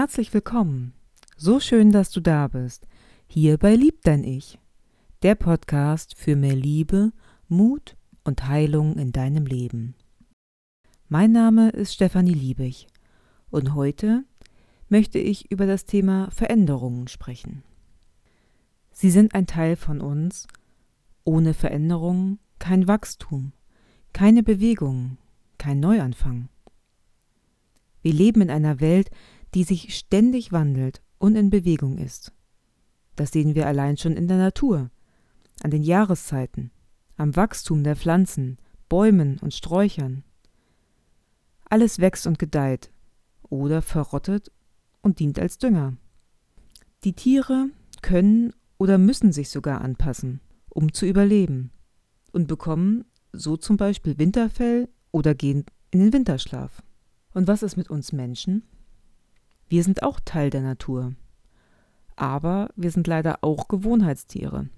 Herzlich willkommen. So schön, dass du da bist. Hier bei Lieb dein Ich. Der Podcast für mehr Liebe, Mut und Heilung in deinem Leben. Mein Name ist Stefanie Liebig und heute möchte ich über das Thema Veränderungen sprechen. Sie sind ein Teil von uns. Ohne Veränderungen kein Wachstum, keine Bewegung, kein Neuanfang. Wir leben in einer Welt, die sich ständig wandelt und in Bewegung ist. Das sehen wir allein schon in der Natur, an den Jahreszeiten, am Wachstum der Pflanzen, Bäumen und Sträuchern. Alles wächst und gedeiht oder verrottet und dient als Dünger. Die Tiere können oder müssen sich sogar anpassen, um zu überleben und bekommen so zum Beispiel Winterfell oder gehen in den Winterschlaf. Und was ist mit uns Menschen? Wir sind auch Teil der Natur. Aber wir sind leider auch Gewohnheitstiere.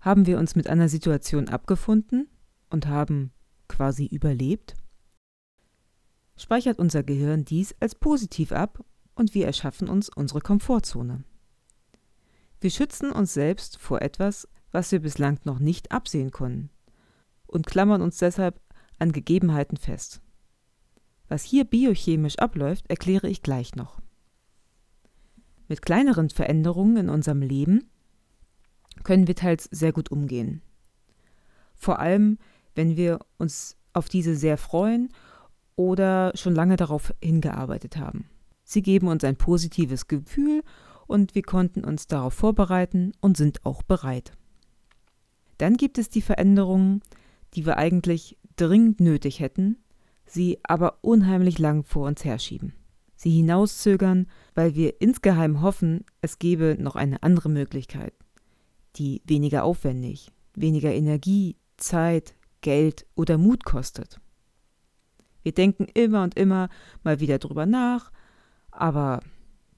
Haben wir uns mit einer Situation abgefunden und haben quasi überlebt? Speichert unser Gehirn dies als positiv ab und wir erschaffen uns unsere Komfortzone. Wir schützen uns selbst vor etwas, was wir bislang noch nicht absehen konnten und klammern uns deshalb an Gegebenheiten fest. Was hier biochemisch abläuft, erkläre ich gleich noch. Mit kleineren Veränderungen in unserem Leben können wir teils sehr gut umgehen. Vor allem, wenn wir uns auf diese sehr freuen oder schon lange darauf hingearbeitet haben. Sie geben uns ein positives Gefühl und wir konnten uns darauf vorbereiten und sind auch bereit. Dann gibt es die Veränderungen, die wir eigentlich dringend nötig hätten, sie aber unheimlich lang vor uns herschieben. Sie hinauszögern, weil wir insgeheim hoffen, es gebe noch eine andere Möglichkeit, die weniger aufwendig, weniger Energie, Zeit, Geld oder Mut kostet. Wir denken immer und immer mal wieder drüber nach, aber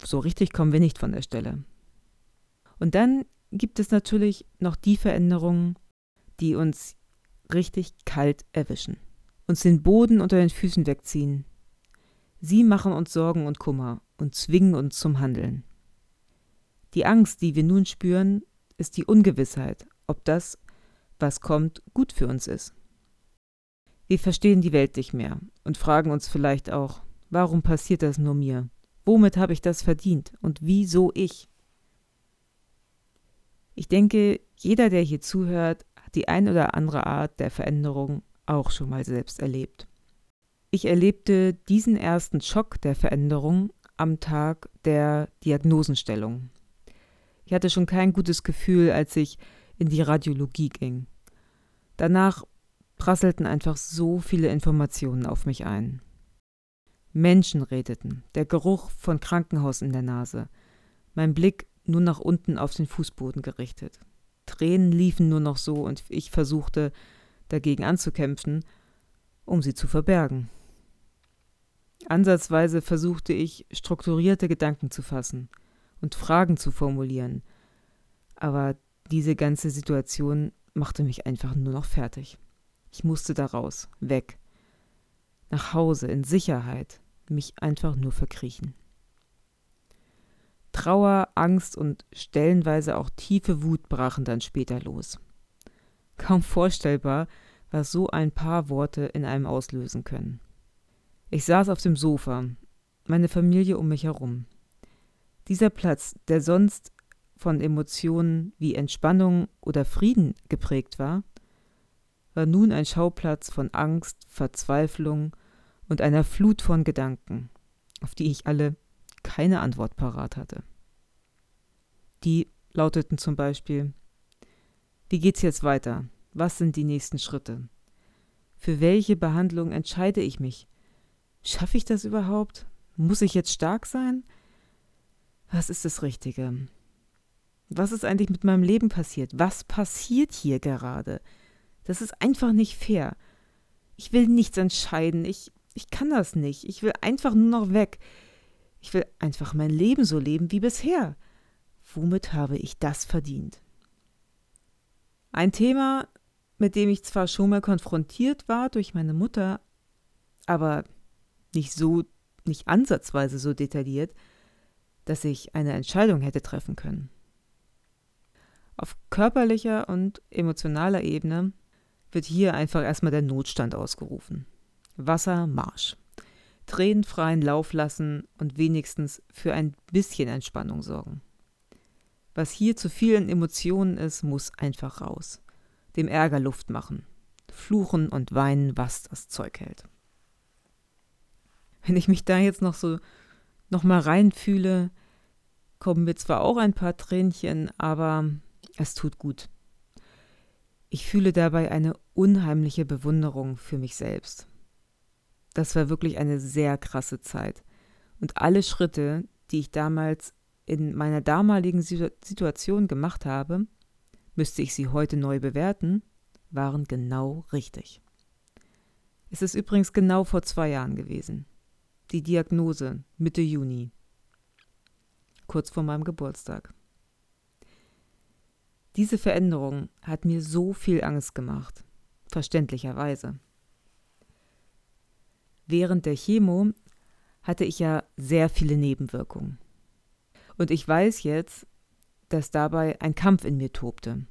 so richtig kommen wir nicht von der Stelle. Und dann gibt es natürlich noch die Veränderungen, die uns richtig kalt erwischen uns den Boden unter den Füßen wegziehen. Sie machen uns Sorgen und Kummer und zwingen uns zum Handeln. Die Angst, die wir nun spüren, ist die Ungewissheit, ob das, was kommt, gut für uns ist. Wir verstehen die Welt nicht mehr und fragen uns vielleicht auch, warum passiert das nur mir? Womit habe ich das verdient und wieso ich? Ich denke, jeder, der hier zuhört, hat die ein oder andere Art der Veränderung auch schon mal selbst erlebt. Ich erlebte diesen ersten Schock der Veränderung am Tag der Diagnosenstellung. Ich hatte schon kein gutes Gefühl, als ich in die Radiologie ging. Danach prasselten einfach so viele Informationen auf mich ein. Menschen redeten, der Geruch von Krankenhaus in der Nase, mein Blick nur nach unten auf den Fußboden gerichtet. Tränen liefen nur noch so und ich versuchte, dagegen anzukämpfen, um sie zu verbergen. Ansatzweise versuchte ich, strukturierte Gedanken zu fassen und Fragen zu formulieren, aber diese ganze Situation machte mich einfach nur noch fertig. Ich musste da raus, weg, nach Hause, in Sicherheit, mich einfach nur verkriechen. Trauer, Angst und stellenweise auch tiefe Wut brachen dann später los. Kaum vorstellbar, was so ein paar Worte in einem auslösen können. Ich saß auf dem Sofa, meine Familie um mich herum. Dieser Platz, der sonst von Emotionen wie Entspannung oder Frieden geprägt war, war nun ein Schauplatz von Angst, Verzweiflung und einer Flut von Gedanken, auf die ich alle keine Antwort parat hatte. Die lauteten zum Beispiel wie geht's jetzt weiter? Was sind die nächsten Schritte? Für welche Behandlung entscheide ich mich? Schaffe ich das überhaupt? Muss ich jetzt stark sein? Was ist das Richtige? Was ist eigentlich mit meinem Leben passiert? Was passiert hier gerade? Das ist einfach nicht fair. Ich will nichts entscheiden. Ich, ich kann das nicht. Ich will einfach nur noch weg. Ich will einfach mein Leben so leben wie bisher. Womit habe ich das verdient? Ein Thema, mit dem ich zwar schon mal konfrontiert war durch meine Mutter, aber nicht so nicht ansatzweise so detailliert, dass ich eine Entscheidung hätte treffen können. Auf körperlicher und emotionaler Ebene wird hier einfach erstmal der Notstand ausgerufen. Wasser, Marsch. Tränenfreien Lauf lassen und wenigstens für ein bisschen Entspannung sorgen. Was hier zu vielen Emotionen ist, muss einfach raus. Dem Ärger Luft machen. Fluchen und weinen, was das Zeug hält. Wenn ich mich da jetzt noch so noch mal reinfühle, kommen mir zwar auch ein paar Tränchen, aber es tut gut. Ich fühle dabei eine unheimliche Bewunderung für mich selbst. Das war wirklich eine sehr krasse Zeit. Und alle Schritte, die ich damals in meiner damaligen Situation gemacht habe, müsste ich sie heute neu bewerten, waren genau richtig. Es ist übrigens genau vor zwei Jahren gewesen. Die Diagnose Mitte Juni, kurz vor meinem Geburtstag. Diese Veränderung hat mir so viel Angst gemacht, verständlicherweise. Während der Chemo hatte ich ja sehr viele Nebenwirkungen. Und ich weiß jetzt, dass dabei ein Kampf in mir tobte.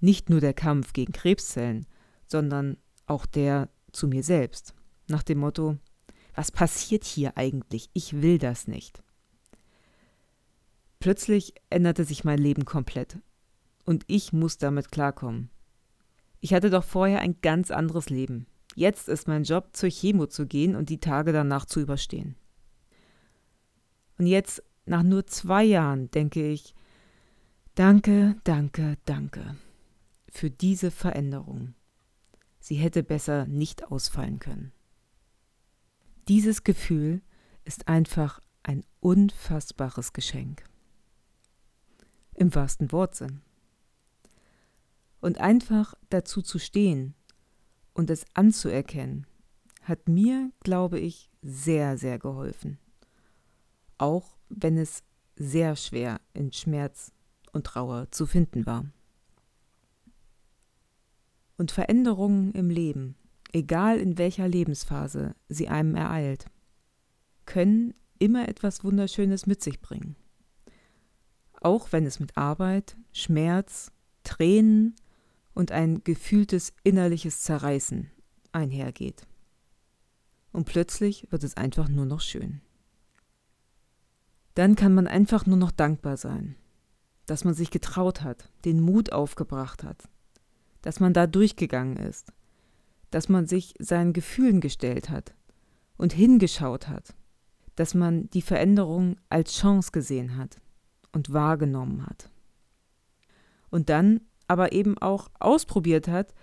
Nicht nur der Kampf gegen Krebszellen, sondern auch der zu mir selbst. Nach dem Motto, was passiert hier eigentlich? Ich will das nicht. Plötzlich änderte sich mein Leben komplett. Und ich muss damit klarkommen. Ich hatte doch vorher ein ganz anderes Leben. Jetzt ist mein Job, zur Chemo zu gehen und die Tage danach zu überstehen. Und jetzt, nach nur zwei Jahren, denke ich, danke, danke, danke für diese Veränderung. Sie hätte besser nicht ausfallen können. Dieses Gefühl ist einfach ein unfassbares Geschenk. Im wahrsten Wortsinn. Und einfach dazu zu stehen und es anzuerkennen, hat mir, glaube ich, sehr, sehr geholfen. Auch wenn es sehr schwer in Schmerz und Trauer zu finden war. Und Veränderungen im Leben, egal in welcher Lebensphase sie einem ereilt, können immer etwas Wunderschönes mit sich bringen. Auch wenn es mit Arbeit, Schmerz, Tränen und ein gefühltes innerliches Zerreißen einhergeht. Und plötzlich wird es einfach nur noch schön. Dann kann man einfach nur noch dankbar sein, dass man sich getraut hat, den Mut aufgebracht hat, dass man da durchgegangen ist, dass man sich seinen Gefühlen gestellt hat und hingeschaut hat, dass man die Veränderung als Chance gesehen hat und wahrgenommen hat. Und dann aber eben auch ausprobiert hat,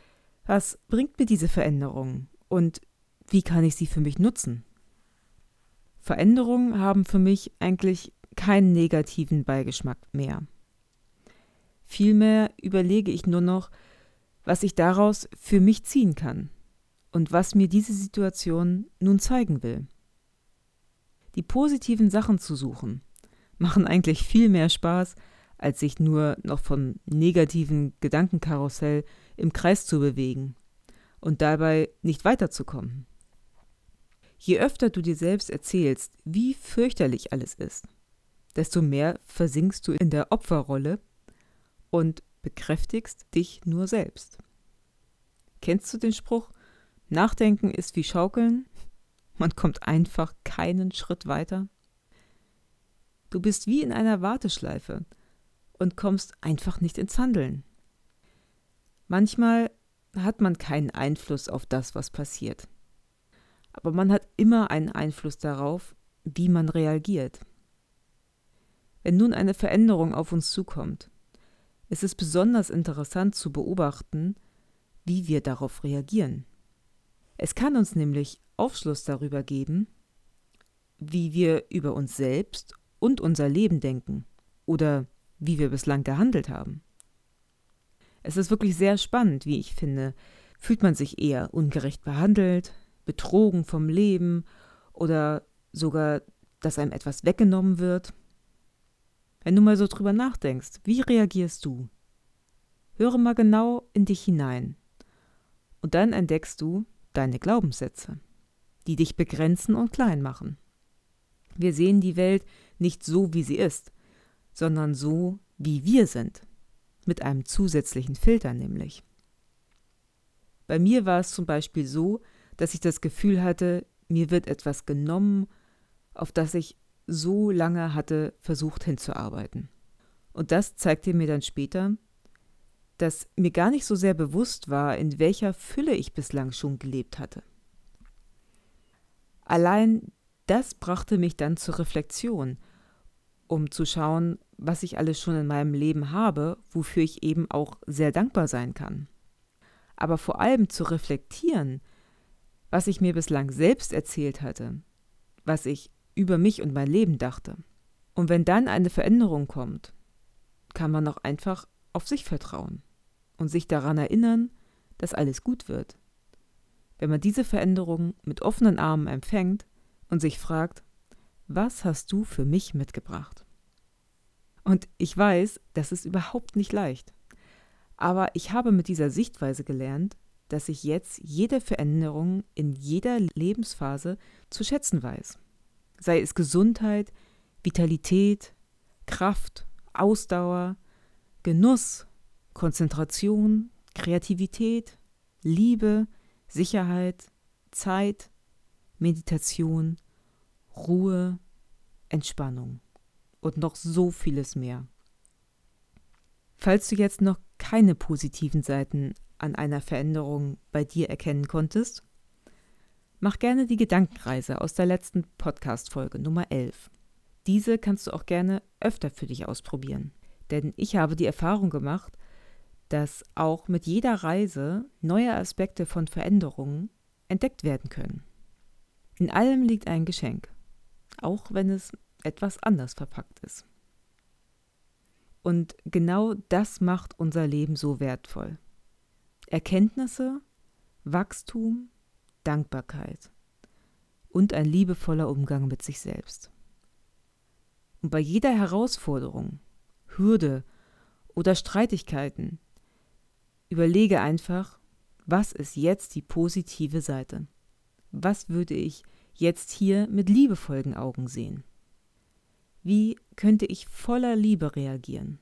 was bringt mir diese Veränderung und wie kann ich sie für mich nutzen. Veränderungen haben für mich eigentlich keinen negativen Beigeschmack mehr. Vielmehr überlege ich nur noch, was ich daraus für mich ziehen kann und was mir diese Situation nun zeigen will. Die positiven Sachen zu suchen machen eigentlich viel mehr Spaß, als sich nur noch vom negativen Gedankenkarussell im Kreis zu bewegen und dabei nicht weiterzukommen. Je öfter du dir selbst erzählst, wie fürchterlich alles ist, desto mehr versinkst du in der Opferrolle und bekräftigst dich nur selbst. Kennst du den Spruch, Nachdenken ist wie Schaukeln? Man kommt einfach keinen Schritt weiter. Du bist wie in einer Warteschleife und kommst einfach nicht ins Handeln. Manchmal hat man keinen Einfluss auf das, was passiert. Aber man hat immer einen Einfluss darauf, wie man reagiert. Wenn nun eine Veränderung auf uns zukommt, ist es besonders interessant zu beobachten, wie wir darauf reagieren. Es kann uns nämlich Aufschluss darüber geben, wie wir über uns selbst und unser Leben denken oder wie wir bislang gehandelt haben. Es ist wirklich sehr spannend, wie ich finde. Fühlt man sich eher ungerecht behandelt, betrogen vom Leben oder sogar, dass einem etwas weggenommen wird? Wenn du mal so drüber nachdenkst, wie reagierst du? Höre mal genau in dich hinein. Und dann entdeckst du deine Glaubenssätze, die dich begrenzen und klein machen. Wir sehen die Welt nicht so, wie sie ist, sondern so, wie wir sind. Mit einem zusätzlichen Filter nämlich. Bei mir war es zum Beispiel so, dass ich das Gefühl hatte, mir wird etwas genommen, auf das ich so lange hatte versucht hinzuarbeiten. Und das zeigte mir dann später, dass mir gar nicht so sehr bewusst war, in welcher Fülle ich bislang schon gelebt hatte. Allein das brachte mich dann zur Reflexion, um zu schauen, was ich alles schon in meinem Leben habe, wofür ich eben auch sehr dankbar sein kann. Aber vor allem zu reflektieren, was ich mir bislang selbst erzählt hatte, was ich über mich und mein Leben dachte. Und wenn dann eine Veränderung kommt, kann man auch einfach auf sich vertrauen und sich daran erinnern, dass alles gut wird. Wenn man diese Veränderung mit offenen Armen empfängt und sich fragt, was hast du für mich mitgebracht? Und ich weiß, das ist überhaupt nicht leicht. Aber ich habe mit dieser Sichtweise gelernt, dass ich jetzt jede Veränderung in jeder Lebensphase zu schätzen weiß. Sei es Gesundheit, Vitalität, Kraft, Ausdauer, Genuss, Konzentration, Kreativität, Liebe, Sicherheit, Zeit, Meditation, Ruhe, Entspannung und noch so vieles mehr. Falls du jetzt noch keine positiven Seiten an einer Veränderung bei dir erkennen konntest, mach gerne die Gedankenreise aus der letzten Podcast-Folge Nummer 11. Diese kannst du auch gerne öfter für dich ausprobieren. Denn ich habe die Erfahrung gemacht, dass auch mit jeder Reise neue Aspekte von Veränderungen entdeckt werden können. In allem liegt ein Geschenk, auch wenn es etwas anders verpackt ist. Und genau das macht unser Leben so wertvoll. Erkenntnisse, Wachstum, Dankbarkeit und ein liebevoller Umgang mit sich selbst. Und bei jeder Herausforderung, Hürde oder Streitigkeiten überlege einfach, was ist jetzt die positive Seite? Was würde ich jetzt hier mit liebevollen Augen sehen? Wie könnte ich voller Liebe reagieren?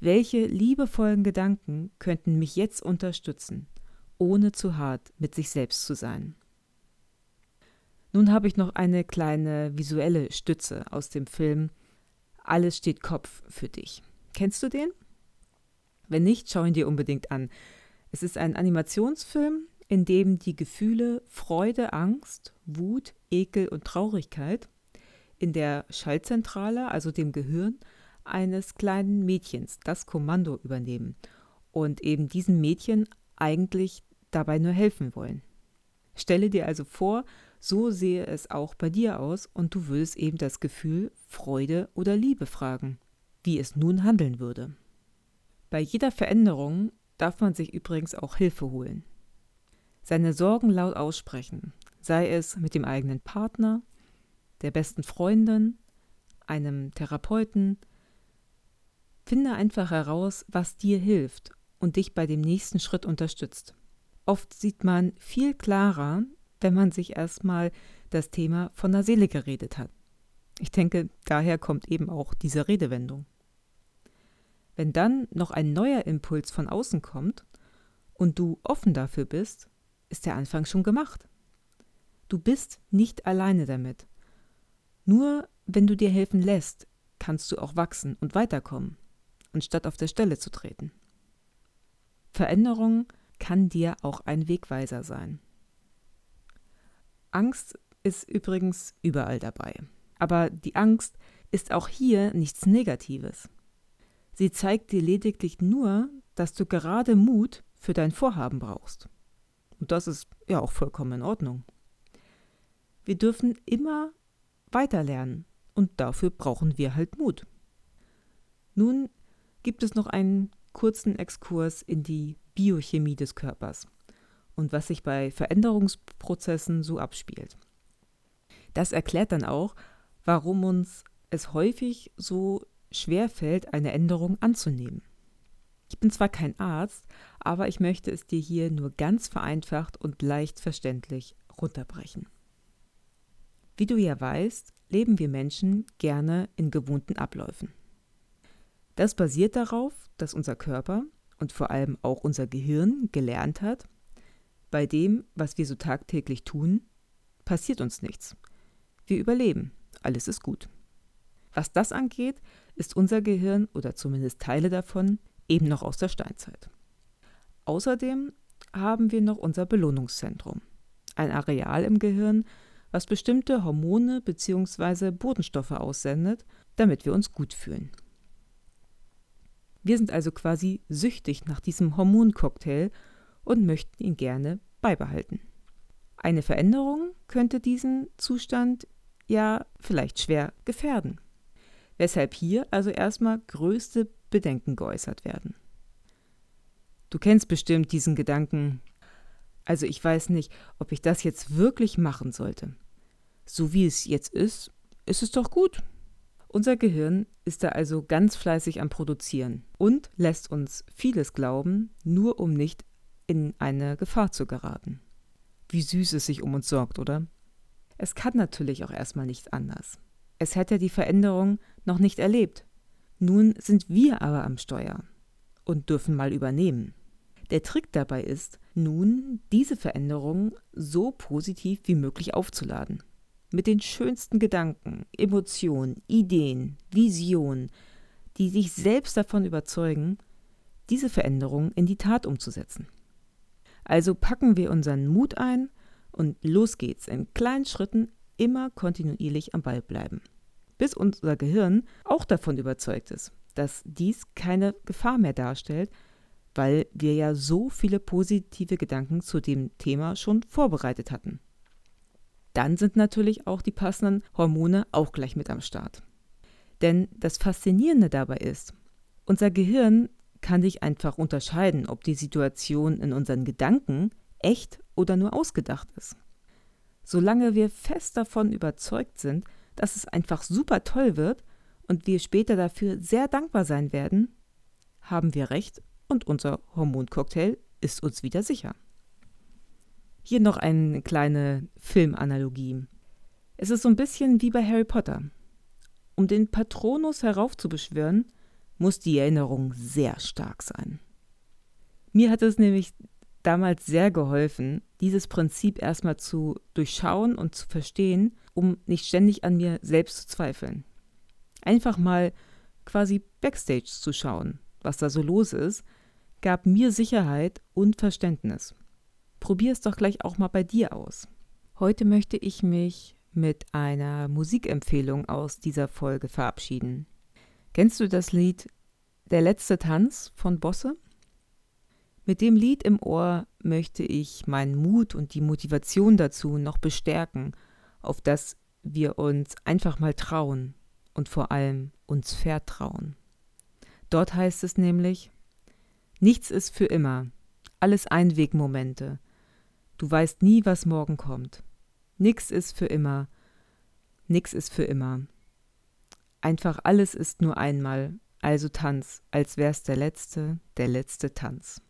Welche liebevollen Gedanken könnten mich jetzt unterstützen, ohne zu hart mit sich selbst zu sein? Nun habe ich noch eine kleine visuelle Stütze aus dem Film Alles steht Kopf für dich. Kennst du den? Wenn nicht, schau ihn dir unbedingt an. Es ist ein Animationsfilm, in dem die Gefühle Freude, Angst, Wut, Ekel und Traurigkeit in der Schaltzentrale, also dem Gehirn, eines kleinen Mädchens das Kommando übernehmen und eben diesem Mädchen eigentlich dabei nur helfen wollen. Stelle dir also vor, so sehe es auch bei dir aus und du würdest eben das Gefühl Freude oder Liebe fragen, wie es nun handeln würde. Bei jeder Veränderung darf man sich übrigens auch Hilfe holen. Seine Sorgen laut aussprechen, sei es mit dem eigenen Partner, der besten Freundin, einem Therapeuten. Finde einfach heraus, was dir hilft und dich bei dem nächsten Schritt unterstützt. Oft sieht man viel klarer, wenn man sich erstmal das Thema von der Seele geredet hat. Ich denke, daher kommt eben auch diese Redewendung. Wenn dann noch ein neuer Impuls von außen kommt und du offen dafür bist, ist der Anfang schon gemacht. Du bist nicht alleine damit. Nur wenn du dir helfen lässt, kannst du auch wachsen und weiterkommen, anstatt auf der Stelle zu treten. Veränderung kann dir auch ein Wegweiser sein. Angst ist übrigens überall dabei. Aber die Angst ist auch hier nichts Negatives. Sie zeigt dir lediglich nur, dass du gerade Mut für dein Vorhaben brauchst. Und das ist ja auch vollkommen in Ordnung. Wir dürfen immer weiterlernen. Und dafür brauchen wir halt Mut. Nun gibt es noch einen kurzen Exkurs in die Biochemie des Körpers und was sich bei Veränderungsprozessen so abspielt. Das erklärt dann auch, warum uns es häufig so schwer fällt, eine Änderung anzunehmen. Ich bin zwar kein Arzt, aber ich möchte es dir hier nur ganz vereinfacht und leicht verständlich runterbrechen. Wie du ja weißt, leben wir Menschen gerne in gewohnten Abläufen. Das basiert darauf, dass unser Körper und vor allem auch unser Gehirn gelernt hat, bei dem, was wir so tagtäglich tun, passiert uns nichts. Wir überleben, alles ist gut. Was das angeht, ist unser Gehirn oder zumindest Teile davon eben noch aus der Steinzeit. Außerdem haben wir noch unser Belohnungszentrum, ein Areal im Gehirn, was bestimmte Hormone bzw. Bodenstoffe aussendet, damit wir uns gut fühlen. Wir sind also quasi süchtig nach diesem Hormoncocktail und möchten ihn gerne beibehalten. Eine Veränderung könnte diesen Zustand ja vielleicht schwer gefährden, weshalb hier also erstmal größte Bedenken geäußert werden. Du kennst bestimmt diesen Gedanken, also ich weiß nicht, ob ich das jetzt wirklich machen sollte. So wie es jetzt ist, ist es doch gut. Unser Gehirn ist da also ganz fleißig am Produzieren und lässt uns vieles glauben, nur um nicht in eine Gefahr zu geraten. Wie süß es sich um uns sorgt, oder? Es kann natürlich auch erstmal nicht anders. Es hätte die Veränderung noch nicht erlebt. Nun sind wir aber am Steuer und dürfen mal übernehmen. Der Trick dabei ist, nun diese Veränderung so positiv wie möglich aufzuladen. Mit den schönsten Gedanken, Emotionen, Ideen, Visionen, die sich selbst davon überzeugen, diese Veränderung in die Tat umzusetzen. Also packen wir unseren Mut ein und los geht's, in kleinen Schritten immer kontinuierlich am Ball bleiben. Bis unser Gehirn auch davon überzeugt ist, dass dies keine Gefahr mehr darstellt, weil wir ja so viele positive Gedanken zu dem Thema schon vorbereitet hatten. Dann sind natürlich auch die passenden Hormone auch gleich mit am Start. Denn das Faszinierende dabei ist, unser Gehirn kann sich einfach unterscheiden, ob die Situation in unseren Gedanken echt oder nur ausgedacht ist. Solange wir fest davon überzeugt sind, dass es einfach super toll wird und wir später dafür sehr dankbar sein werden, haben wir recht und unser Hormoncocktail ist uns wieder sicher. Hier noch eine kleine Filmanalogie. Es ist so ein bisschen wie bei Harry Potter. Um den Patronus heraufzubeschwören, muss die Erinnerung sehr stark sein. Mir hat es nämlich damals sehr geholfen, dieses Prinzip erstmal zu durchschauen und zu verstehen, um nicht ständig an mir selbst zu zweifeln. Einfach mal quasi backstage zu schauen, was da so los ist gab mir Sicherheit und Verständnis. Probier es doch gleich auch mal bei dir aus. Heute möchte ich mich mit einer Musikempfehlung aus dieser Folge verabschieden. Kennst du das Lied Der letzte Tanz von Bosse? Mit dem Lied im Ohr möchte ich meinen Mut und die Motivation dazu noch bestärken, auf dass wir uns einfach mal trauen und vor allem uns vertrauen. Dort heißt es nämlich, Nichts ist für immer, alles Einwegmomente. Du weißt nie, was morgen kommt. Nix ist für immer, nix ist für immer. Einfach alles ist nur einmal, also tanz, als wär's der letzte, der letzte Tanz.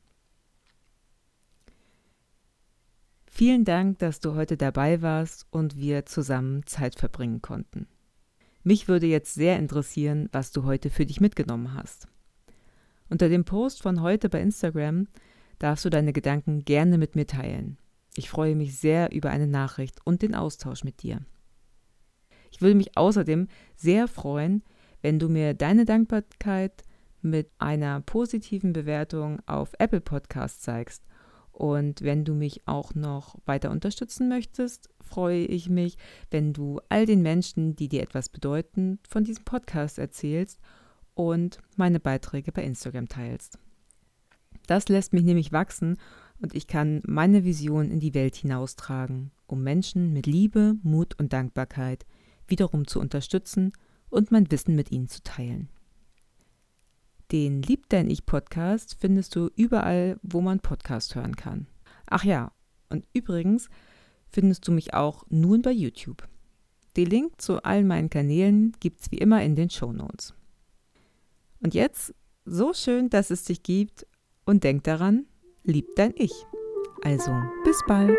Vielen Dank, dass du heute dabei warst und wir zusammen Zeit verbringen konnten. Mich würde jetzt sehr interessieren, was du heute für dich mitgenommen hast. Unter dem Post von heute bei Instagram darfst du deine Gedanken gerne mit mir teilen. Ich freue mich sehr über eine Nachricht und den Austausch mit dir. Ich würde mich außerdem sehr freuen, wenn du mir deine Dankbarkeit mit einer positiven Bewertung auf Apple Podcast zeigst. Und wenn du mich auch noch weiter unterstützen möchtest, freue ich mich, wenn du all den Menschen, die dir etwas bedeuten, von diesem Podcast erzählst und meine Beiträge bei Instagram teilst. Das lässt mich nämlich wachsen und ich kann meine Vision in die Welt hinaustragen, um Menschen mit Liebe, Mut und Dankbarkeit wiederum zu unterstützen und mein Wissen mit ihnen zu teilen. Den Lieb dein Ich Podcast findest du überall, wo man Podcast hören kann. Ach ja, und übrigens findest du mich auch nun bei YouTube. Den Link zu allen meinen Kanälen gibt's wie immer in den Show Notes. Und jetzt, so schön, dass es dich gibt und denk daran, lieb dein Ich. Also, bis bald.